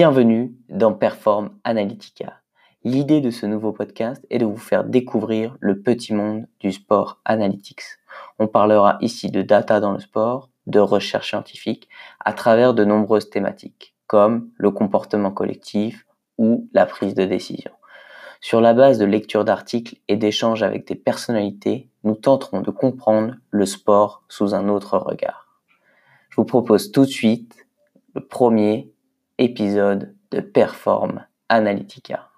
Bienvenue dans Perform Analytica. L'idée de ce nouveau podcast est de vous faire découvrir le petit monde du sport analytics. On parlera ici de data dans le sport, de recherche scientifique, à travers de nombreuses thématiques, comme le comportement collectif ou la prise de décision. Sur la base de lecture d'articles et d'échanges avec des personnalités, nous tenterons de comprendre le sport sous un autre regard. Je vous propose tout de suite le premier épisode de Perform Analytica.